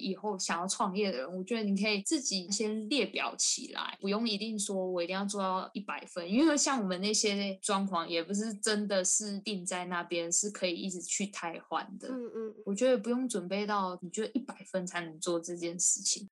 以后想要创业的人，我觉得你可以自己先列表起来，不用一定说我一定要做到一百分，因为像我们那些装潢也不是真的是定在那边，是可以一直去汰换的。嗯嗯，我觉得不用准备到你觉得一百分才能做这件事情。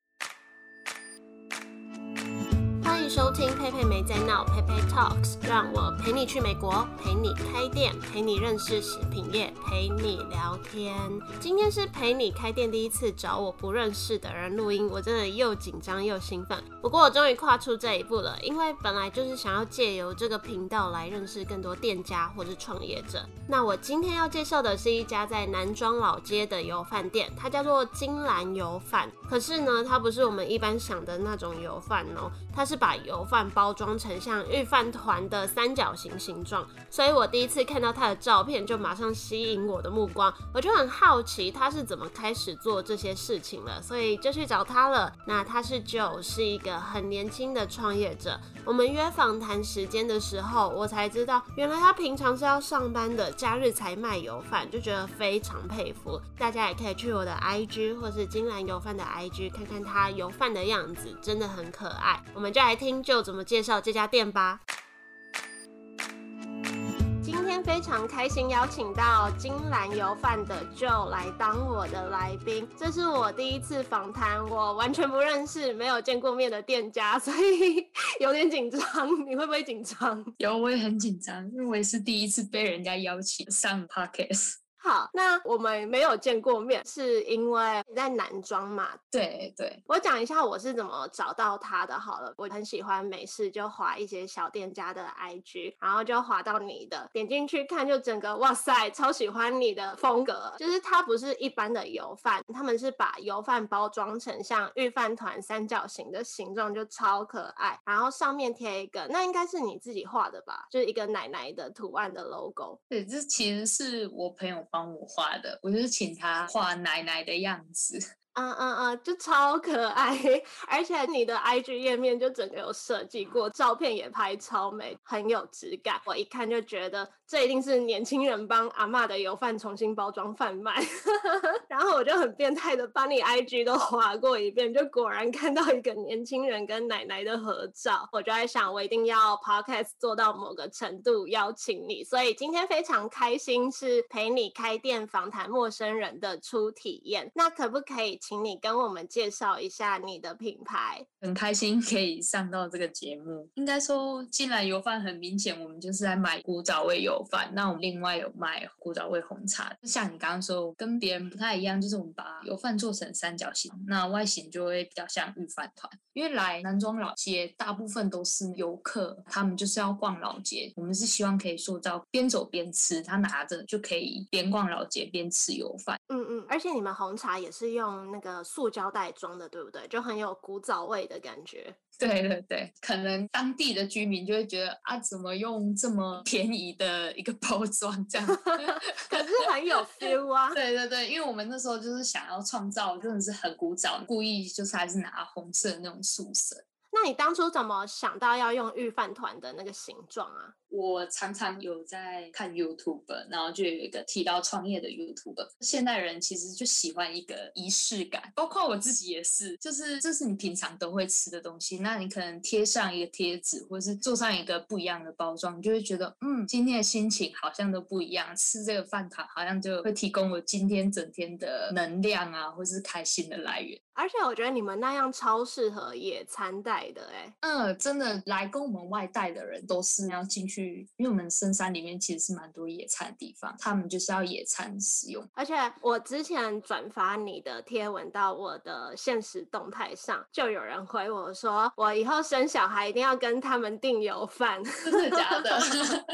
收听佩佩没在闹，佩佩 Talks，让我陪你去美国，陪你开店，陪你认识食品业，陪你聊天。今天是陪你开店第一次找我不认识的人录音，我真的又紧张又兴奋。不过我终于跨出这一步了，因为本来就是想要借由这个频道来认识更多店家或是创业者。那我今天要介绍的是一家在南庄老街的油饭店，它叫做金兰油饭。可是呢，它不是我们一般想的那种油饭哦，它是把把油饭包装成像御饭团的三角形形状，所以我第一次看到他的照片就马上吸引我的目光，我就很好奇他是怎么开始做这些事情了，所以就去找他了。那他是 Joe，是一个很年轻的创业者。我们约访谈时间的时候，我才知道原来他平常是要上班的，假日才卖油饭，就觉得非常佩服。大家也可以去我的 IG 或是金兰油饭的 IG 看看他油饭的样子，真的很可爱。我们就来听 Joe 怎么介绍这家店吧。今天非常开心邀请到金兰油饭的 Joe 来当我的来宾，这是我第一次访谈，我完全不认识、没有见过面的店家，所以有点紧张。你会不会紧张？有，我也很紧张，因为我也是第一次被人家邀请上 Podcast。好，那我们没有见过面，是因为你在男装嘛？对对，我讲一下我是怎么找到他的。好了，我很喜欢美式，就划一些小店家的 IG，然后就划到你的，点进去看，就整个哇塞，超喜欢你的风格。就是它不是一般的油饭，他们是把油饭包装成像御饭团三角形的形状，就超可爱。然后上面贴一个，那应该是你自己画的吧？就是一个奶奶的图案的 logo。对，这其实是我朋友帮帮我画的，我就是请他画奶奶的样子。嗯嗯嗯，就超可爱，而且你的 IG 页面就整个有设计过，照片也拍超美，很有质感。我一看就觉得这一定是年轻人帮阿嬷的油饭重新包装贩卖。然后我就很变态的把你 IG 都划过一遍，就果然看到一个年轻人跟奶奶的合照。我就在想，我一定要 Podcast 做到某个程度邀请你，所以今天非常开心是陪你开店访谈陌生人的初体验。那可不可以？请你跟我们介绍一下你的品牌。很开心可以上到这个节目。应该说，既然油饭很明显，我们就是在买古早味油饭。那我们另外有卖古早味红茶。像你刚刚说，跟别人不太一样，就是我们把油饭做成三角形，那外形就会比较像御饭团。因为来南庄老街，大部分都是游客，他们就是要逛老街。我们是希望可以塑造边走边吃，他拿着就可以边逛老街边吃油饭。嗯嗯，而且你们红茶也是用那个塑胶袋装的，对不对？就很有古早味的感觉。对对对，可能当地的居民就会觉得啊，怎么用这么便宜的一个包装这样？可是很有 feel 啊。对对对，因为我们那时候就是想要创造，真的是很古早，故意就是还是拿红色的那种素色。那你当初怎么想到要用御饭团的那个形状啊？我常常有在看 YouTube，然后就有一个提到创业的 YouTube。现代人其实就喜欢一个仪式感，包括我自己也是，就是这是你平常都会吃的东西，那你可能贴上一个贴纸，或是做上一个不一样的包装，你就会觉得，嗯，今天的心情好像都不一样，吃这个饭团好像就会提供我今天整天的能量啊，或是开心的来源。而且我觉得你们那样超适合野餐带的，哎，嗯，真的来跟我们外带的人都是要进去。因为我们深山里面其实是蛮多野餐的地方，他们就是要野餐使用。而且我之前转发你的贴文到我的现实动态上，就有人回我说，我以后生小孩一定要跟他们订油饭。真的假的？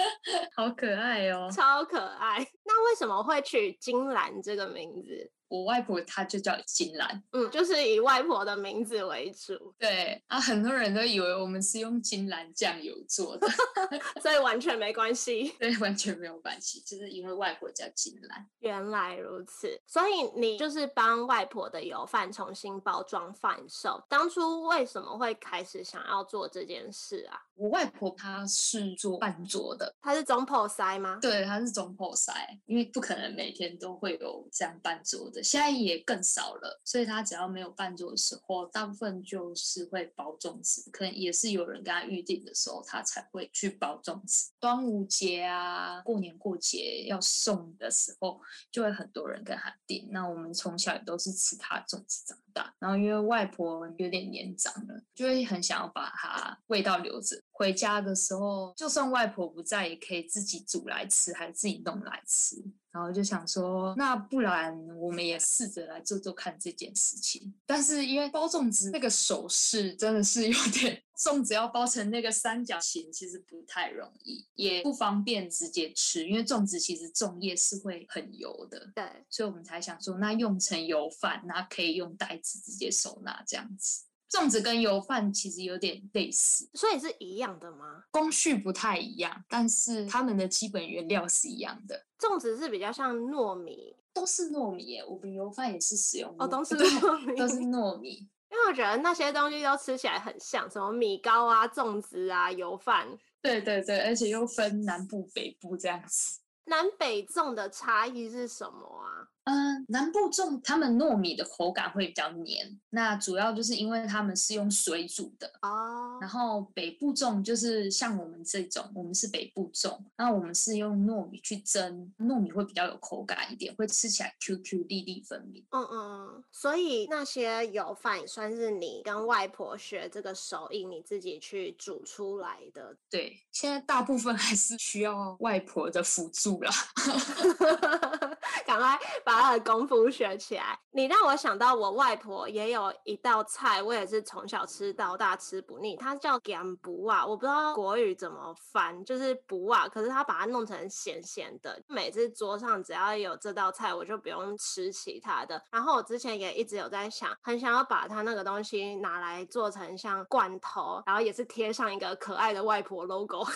好可爱哦，超可爱。那为什么会取金兰这个名字？我外婆她就叫金兰，嗯，就是以外婆的名字为主。对啊，很多人都以为我们是用金兰酱油做的，所以完全没关系。对，完全没有关系，就是因为外婆叫金兰。原来如此，所以你就是帮外婆的油饭重新包装贩售。当初为什么会开始想要做这件事啊？我外婆她是做饭桌的，她是总铺塞吗？对，她是总铺塞，因为不可能每天都会有这样半桌的。现在也更少了。所以他只要没有办桌的时候，大部分就是会包粽子，可能也是有人跟他预定的时候，他才会去包粽子。端午节啊，过年过节要送的时候，就会很多人跟他订。那我们从小也都是吃他粽子长大，然后因为外婆有点年长了，就会很想要把它味道留着。回家的时候，就算外婆不在，也可以自己煮来吃，还自己弄来吃。然后就想说，那不然我们也试着来做做看这件事情。但是因为包粽子那个手势真的是有点，粽子要包成那个三角形，其实不太容易，也不方便直接吃。因为粽子其实粽叶是会很油的，对，所以我们才想说，那用成油饭，那可以用袋子直接收纳这样子。粽子跟油饭其实有点类似，所以是一样的吗？工序不太一样，但是它们的基本原料是一样的。粽子是比较像糯米，都是糯米耶。我们油饭也是使用哦，都是 糯米，都是糯米。因为我觉得那些东西都吃起来很像，什么米糕啊、粽子啊、油饭。对对对，而且又分南部、北部这样子。南北粽的差异是什么啊？嗯，南部种他们糯米的口感会比较黏，那主要就是因为他们是用水煮的哦。Oh. 然后北部种就是像我们这种，我们是北部种，那我们是用糯米去蒸，糯米会比较有口感一点，会吃起来 Q Q 粒粒分明。嗯嗯，所以那些油饭也算是你跟外婆学这个手艺，你自己去煮出来的。对，现在大部分还是需要外婆的辅助啦。赶快把他的功夫学起来。你让我想到我外婆也有一道菜，我也是从小吃到大，吃不腻。它叫咸卜仔，我不知道国语怎么翻，就是卜仔，可是他把它弄成咸咸的。每次桌上只要有这道菜，我就不用吃其他的。然后我之前也一直有在想，很想要把它那个东西拿来做成像罐头，然后也是贴上一个可爱的外婆 logo。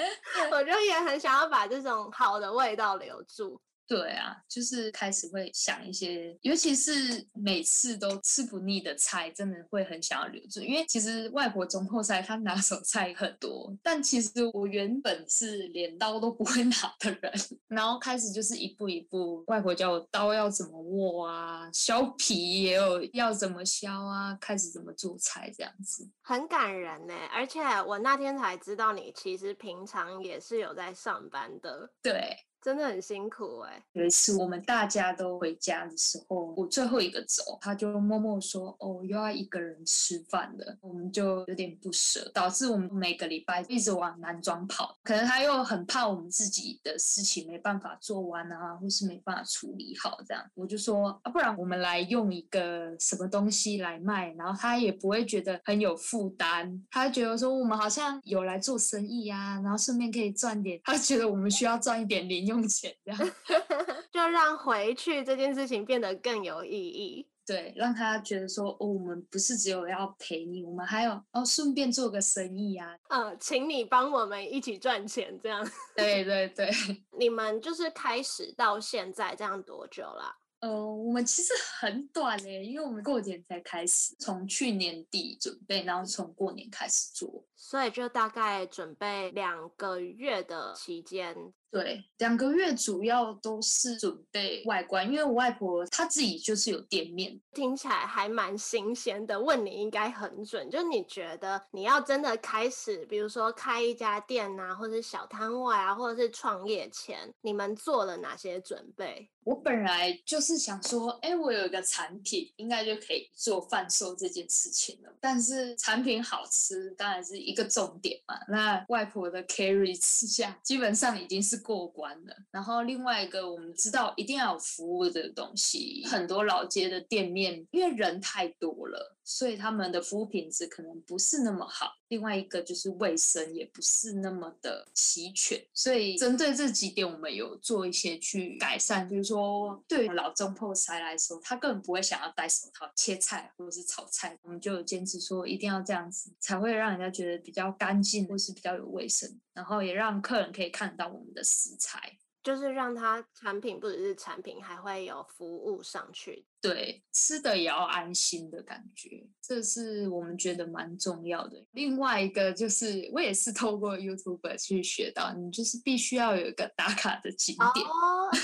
我就也很想要把这种好的味道留住。对啊，就是开始会想一些，尤其是每次都吃不腻的菜，真的会很想要留住。因为其实外婆中后菜，她拿手菜很多，但其实我原本是连刀都不会拿的人，然后开始就是一步一步，外婆教我刀要怎么握啊，削皮也有要怎么削啊，开始怎么做菜这样子，很感人呢。而且我那天才知道，你其实平常也是有在上班的，对。真的很辛苦哎、有一次我们大家都回家的时候，我最后一个走，他就默默说：“哦，又要一个人吃饭了。”我们就有点不舍，导致我们每个礼拜一直往南庄跑。可能他又很怕我们自己的事情没办法做完啊，或是没办法处理好这样。我就说啊，不然我们来用一个什么东西来卖，然后他也不会觉得很有负担。他觉得说我们好像有来做生意啊，然后顺便可以赚点。他觉得我们需要赚一点零用钱这样，就让回去这件事情变得更有意义。对，让他觉得说，哦，我们不是只有要陪你，我们还有哦，顺便做个生意啊。嗯，请你帮我们一起赚钱，这样。对对对，你们就是开始到现在这样多久了？呃，我们其实很短诶，因为我们过年才开始，从去年底准备，然后从过年开始做，所以就大概准备两个月的期间。对，两个月主要都是准备外观，因为我外婆她自己就是有店面，听起来还蛮新鲜的。问你应该很准，就你觉得你要真的开始，比如说开一家店啊，或者是小摊位啊，或者是创业前，你们做了哪些准备？我本来就是想说，哎，我有一个产品，应该就可以做贩售这件事情了。但是产品好吃当然是一个重点嘛。那外婆的 carry 之下，基本上已经是。过关了，然后另外一个我们知道一定要有服务的东西，很多老街的店面因为人太多了，所以他们的服务品质可能不是那么好。另外一个就是卫生也不是那么的齐全，所以针对这几点我们有做一些去改善。比如说对老中破塞来说，他根本不会想要戴手套切菜或者是炒菜，我们就有坚持说一定要这样子，才会让人家觉得比较干净或是比较有卫生。然后也让客人可以看到我们的食材，就是让它产品不只是产品，还会有服务上去。对，吃的也要安心的感觉，这是我们觉得蛮重要的。另外一个就是，我也是透过 YouTube 去学到，你就是必须要有一个打卡的景点，oh.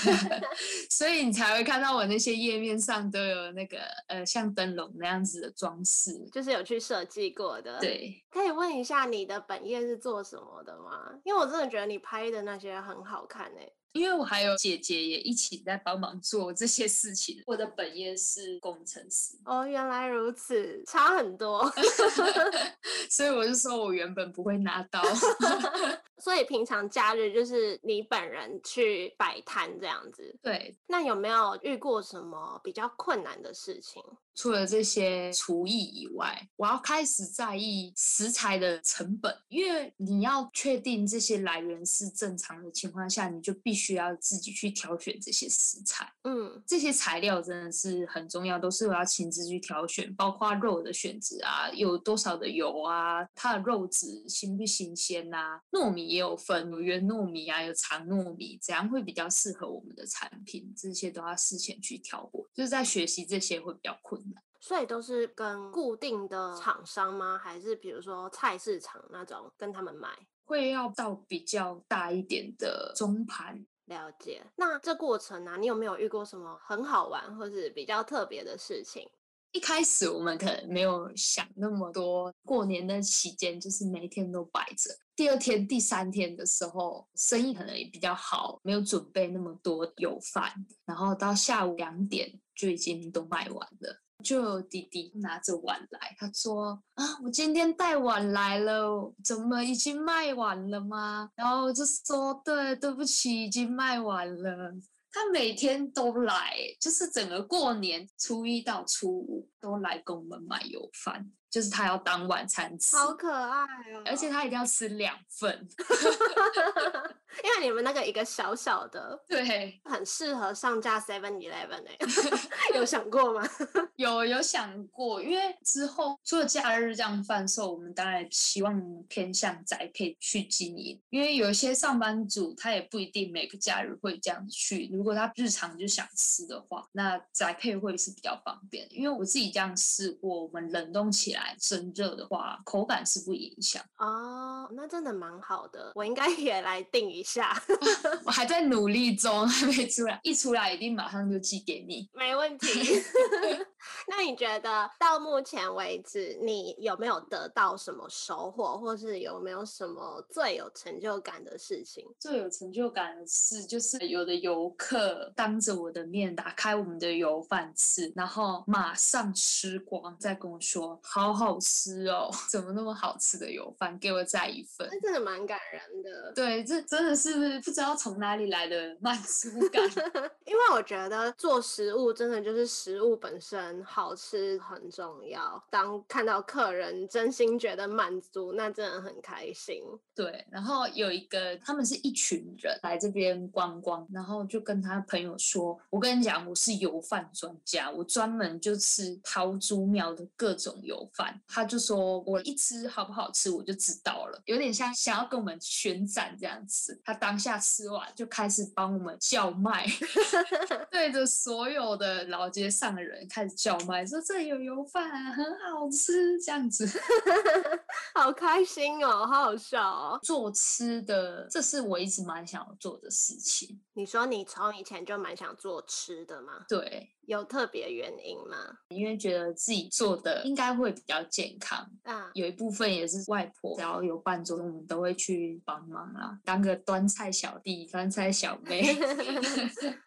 所以你才会看到我那些页面上都有那个呃像灯笼那样子的装饰，就是有去设计过的。对，可以问一下你的本业是做什么的吗？因为我真的觉得你拍的那些很好看诶。因为我还有姐姐也一起在帮忙做这些事情。我的本业是工程师。哦，原来如此，差很多。所以我就说我原本不会拿刀。所以平常假日就是你本人去摆摊这样子。对。那有没有遇过什么比较困难的事情？除了这些厨艺以外，我要开始在意食材的成本，因为你要确定这些来源是正常的情况下，你就必须要自己去挑选这些食材。嗯，这些材料真的是很重要，都是我要亲自去挑选，包括肉的选择啊，有多少的油啊，它的肉质新不新鲜啊，糯米也有分，有圆糯米啊，有长糯米，怎样会比较适合我们的产品，这些都要事前去挑过，就是在学习这些会比较困难。所以都是跟固定的厂商吗？还是比如说菜市场那种跟他们买？会要到比较大一点的中盘。了解。那这过程呢、啊，你有没有遇过什么很好玩或是比较特别的事情？一开始我们可能没有想那么多。过年的期间就是每天都摆着。第二天、第三天的时候，生意可能也比较好，没有准备那么多油饭，然后到下午两点就已经都卖完了。就弟弟拿着碗来，他说：“啊，我今天带碗来了，怎么已经卖完了吗？”然后就说：“对，对不起，已经卖完了。”他每天都来，就是整个过年初一到初五都来跟我们买油饭。就是他要当晚餐吃，好可爱哦！而且他一定要吃两份，因为你们那个一个小小的，对，很适合上架 Seven Eleven 哎，有想过吗？有有想过，因为之后除了假日这样贩售，我们当然希望偏向宅配去经营，因为有一些上班族他也不一定每个假日会这样子去，如果他日常就想吃的话，那宅配会是比较方便，因为我自己这样试过，我们冷冻起来。蒸热的话，口感是不影响哦。那真的蛮好的，我应该也来订一下。我还在努力中，还没出来，一出来一定马上就寄给你，没问题。那你觉得到目前为止，你有没有得到什么收获，或是有没有什么最有成就感的事情？最有成就感的事就是有的游客当着我的面打开我们的油饭吃，然后马上吃光，再跟我说好好吃哦，怎么那么好吃的油饭，给我再一份。那真的蛮感人的。对，这真的是不知道从哪里来的满足感。因为我觉得做食物真的就是食物本身。好吃很重要。当看到客人真心觉得满足，那真的很开心。对，然后有一个，他们是一群人来这边观光，然后就跟他朋友说：“我跟你讲，我是油饭专家，我专门就吃桃竹苗的各种油饭。”他就说：“我一吃好不好吃，我就知道了。”有点像想要跟我们宣战这样子。他当下吃完就开始帮我们叫卖，对着所有的老街上的人开始叫。叫卖说这里有油饭啊，很好吃，这样子，好开心哦，好好笑哦。做吃的，这是我一直蛮想要做的事情。你说你从以前就蛮想做吃的吗？对。有特别原因吗？因为觉得自己做的应该会比较健康啊。有一部分也是外婆，只要有伴桌，我们都会去帮忙啦，当个端菜小弟、端菜小妹。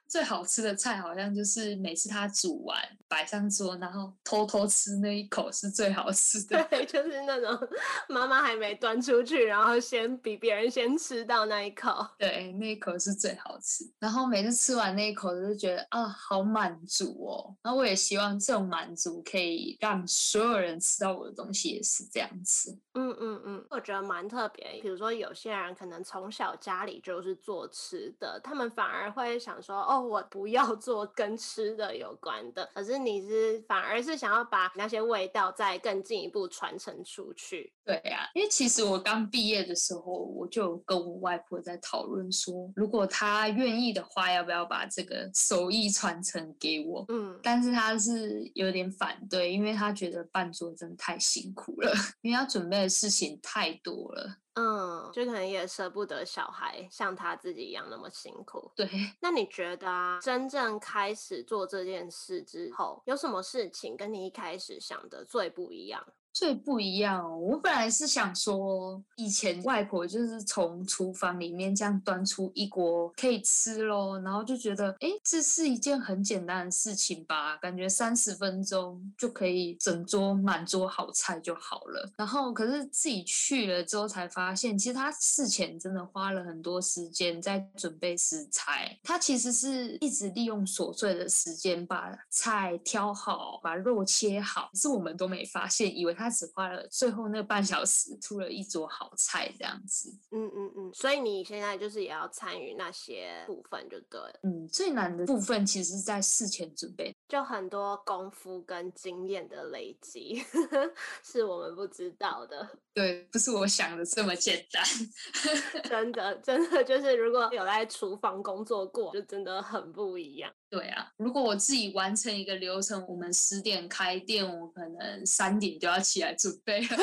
最好吃的菜好像就是每次他煮完摆上桌，然后偷偷吃那一口是最好吃的。对，就是那种 妈妈还没端出去，然后先比别人先吃到那一口。对，那一口是最好吃。然后每次吃完那一口，就觉得啊，好满足。哦，那我也希望这种满足可以让所有人吃到我的东西也是这样子。嗯嗯嗯，我觉得蛮特别。比如说有些人可能从小家里就是做吃的，他们反而会想说，哦，我不要做跟吃的有关的。可是你是反而是想要把那些味道再更进一步传承出去。对呀、啊，因为其实我刚毕业的时候，我就跟我外婆在讨论说，如果她愿愿意的话，要不要把这个手艺传承给我？嗯，但是他是有点反对，因为他觉得办桌真的太辛苦了，因为要准备的事情太多了。嗯，就可能也舍不得小孩像他自己一样那么辛苦。对，那你觉得啊，真正开始做这件事之后，有什么事情跟你一开始想的最不一样？最不一样哦，我本来是想说，以前外婆就是从厨房里面这样端出一锅可以吃咯，然后就觉得，哎，这是一件很简单的事情吧，感觉三十分钟就可以整桌满桌好菜就好了。然后可是自己去了之后才发现，其实他事前真的花了很多时间在准备食材，他其实是一直利用琐碎的时间把菜挑好，把肉切好，是我们都没发现，以为。他只花了最后那半小时，出了一桌好菜这样子。嗯嗯嗯，所以你现在就是也要参与那些部分，就对了。嗯，最难的部分其实是在事前准备，就很多功夫跟经验的累积，是我们不知道的。对，不是我想的这么简单。真的，真的就是如果有在厨房工作过，就真的很不一样。对啊，如果我自己完成一个流程，我们十点开店，我可能三点就要起来准备了，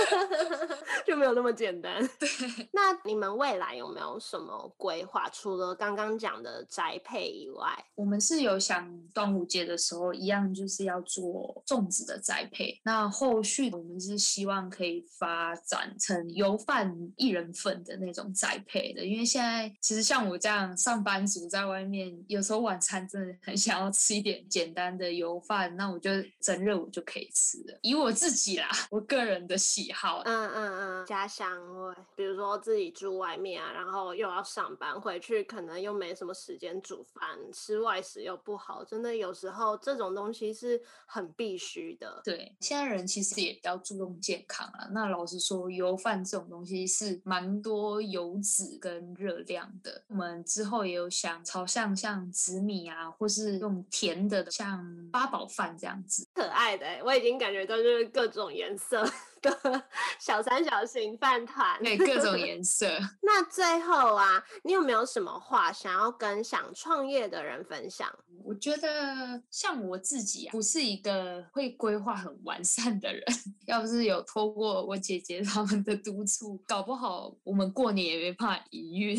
就没有那么简单。对，那你们未来有没有什么规划？除了刚刚讲的宅配以外，我们是有想端午节的时候一样，就是要做粽子的宅配。那后续我们是希望可以发展成油饭一人份的那种宅配的，因为现在其实像我这样上班族在外面，有时候晚餐真的很。想要吃一点简单的油饭，那我就整热我就可以吃了。以我自己啦，我个人的喜好，嗯嗯嗯，家乡味。比如说自己住外面啊，然后又要上班，回去可能又没什么时间煮饭，吃外食又不好，真的有时候这种东西是很必须的。对，现在人其实也比较注重健康啊。那老实说，油饭这种东西是蛮多油脂跟热量的。我们之后也有想朝向像紫米啊，或是是用甜的，像八宝饭这样子，可爱的，我已经感觉到就是各种颜色。So 小三角形饭团，对，各种颜色。那最后啊，你有没有什么话想要跟想创业的人分享？我觉得像我自己啊，不是一个会规划很完善的人。要不是有透过我姐姐他们的督促，搞不好我们过年也没办法营运。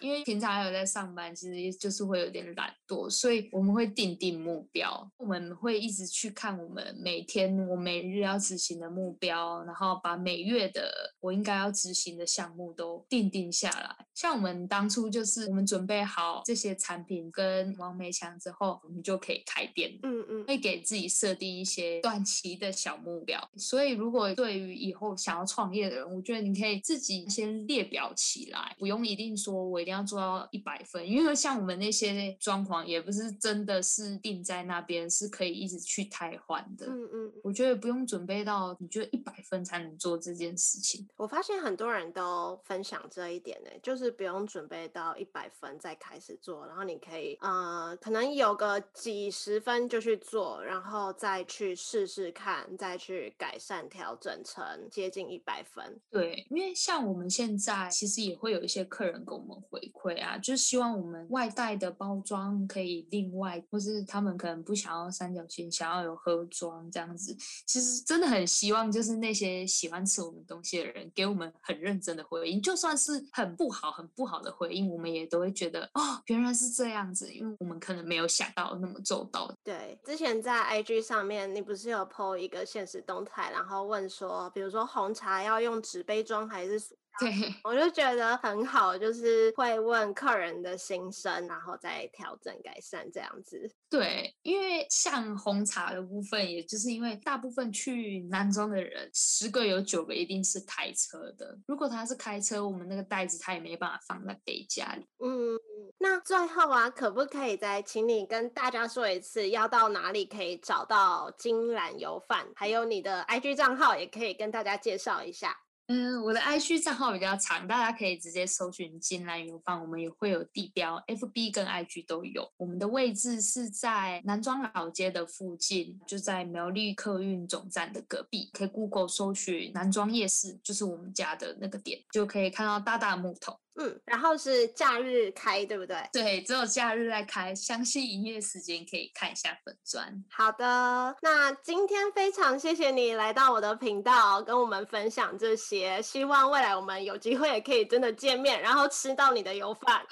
因为平常还有在上班，其实就是会有点懒惰，所以我们会定定目标，我们会一直去看我们每天我每日要执行的目标，然后把每月的我应该要执行的项目都定定下来。像我们当初就是我们准备好这些产品跟王梅强之后，我们就可以开店。嗯嗯，会给自己设定一些短期的小目标。所以如果对于以后想要创业的人，我觉得你可以自己先列表起来，不用一定说我一定要做到一百分，因为像我们那些装潢也不是真的是定在那边，是可以一直去汰换的。嗯嗯，我觉得不用准备到。你觉得一百分才能做这件事情？我发现很多人都分享这一点呢，就是不用准备到一百分再开始做，然后你可以呃，可能有个几十分就去做，然后再去试试看，再去改善调整成接近一百分。对，因为像我们现在其实也会有一些客人给我们回馈啊，就是希望我们外带的包装可以另外，或是他们可能不想要三角形，想要有盒装这样子。其实真的很希希望就是那些喜欢吃我们东西的人给我们很认真的回应，就算是很不好、很不好的回应，我们也都会觉得哦，原来是这样子，因为我们可能没有想到那么周到。对，之前在 IG 上面，你不是有 po 一个现实动态，然后问说，比如说红茶要用纸杯装还是？对，我就觉得很好，就是会问客人的心声，然后再调整改善这样子。对，因为像红茶的部分，也就是因为大部分去南庄的人，十个有九个一定是开车的。如果他是开车，我们那个袋子他也没办法放在杯架里。嗯，那最后啊，可不可以再请你跟大家说一次，要到哪里可以找到金兰油饭，还有你的 IG 账号，也可以跟大家介绍一下。嗯，我的 IG 账号比较长，大家可以直接搜寻金兰油坊，我们也会有地标，FB 跟 IG 都有。我们的位置是在南庄老街的附近，就在苗栗客运总站的隔壁，可以 Google 搜寻南庄夜市，就是我们家的那个点，就可以看到大大木头。嗯，然后是假日开，对不对？对，只有假日在开，详细营业时间可以看一下粉砖。好的，那今天非常谢谢你来到我的频道，跟我们分享这些。希望未来我们有机会也可以真的见面，然后吃到你的油饭。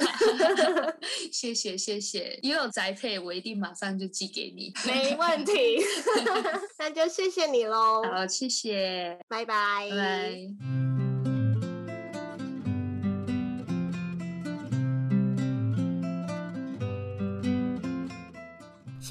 谢谢谢谢，也有宅配，我一定马上就寄给你。没问题，那就谢谢你喽。好，谢谢，拜拜。拜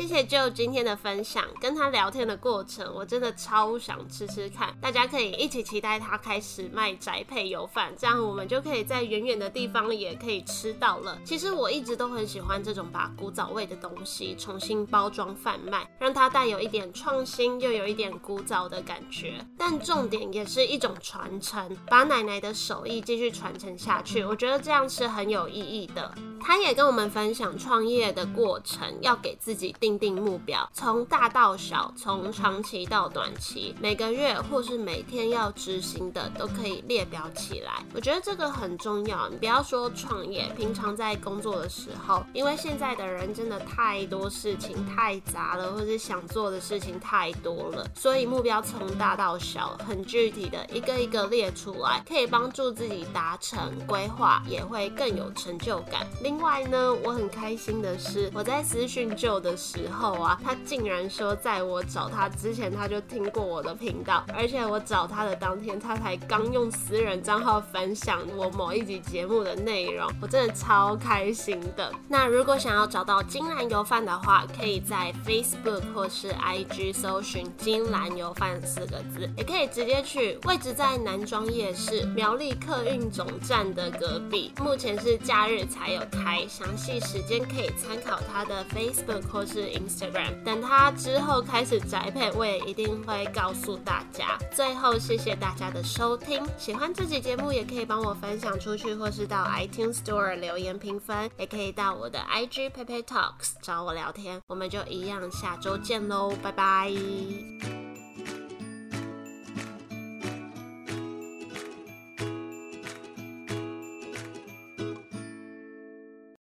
谢谢 Joe 今天的分享，跟他聊天的过程，我真的超想吃吃看。大家可以一起期待他开始卖宅配油饭，这样我们就可以在远远的地方也可以吃到了。其实我一直都很喜欢这种把古早味的东西重新包装贩卖，让它带有一点创新，又有一点古早的感觉。但重点也是一种传承，把奶奶的手艺继续传承下去。我觉得这样是很有意义的。他也跟我们分享创业的过程，要给自己定定目标，从大到小，从长期到短期，每个月或是每天要执行的都可以列表起来。我觉得这个很重要。你不要说创业，平常在工作的时候，因为现在的人真的太多事情太杂了，或是想做的事情太多了，所以目标从大到小，很具体的一个一个列出来，可以帮助自己达成规划，也会更有成就感。另外呢，我很开心的是，我在私讯旧的时候啊，他竟然说，在我找他之前，他就听过我的频道，而且我找他的当天，他才刚用私人账号分享我某一集节目的内容，我真的超开心的。那如果想要找到金兰油饭的话，可以在 Facebook 或是 IG 搜寻“金兰油饭”四个字，也可以直接去，位置在南庄夜市苗栗客运总站的隔壁，目前是假日才有。开详细时间可以参考他的 Facebook 或是 Instagram，等他之后开始宅配，我也一定会告诉大家。最后，谢谢大家的收听，喜欢这集节目也可以帮我分享出去，或是到 iTunes Store 留言评分，也可以到我的 IG Pepe Talks 找我聊天。我们就一样，下周见喽，拜拜。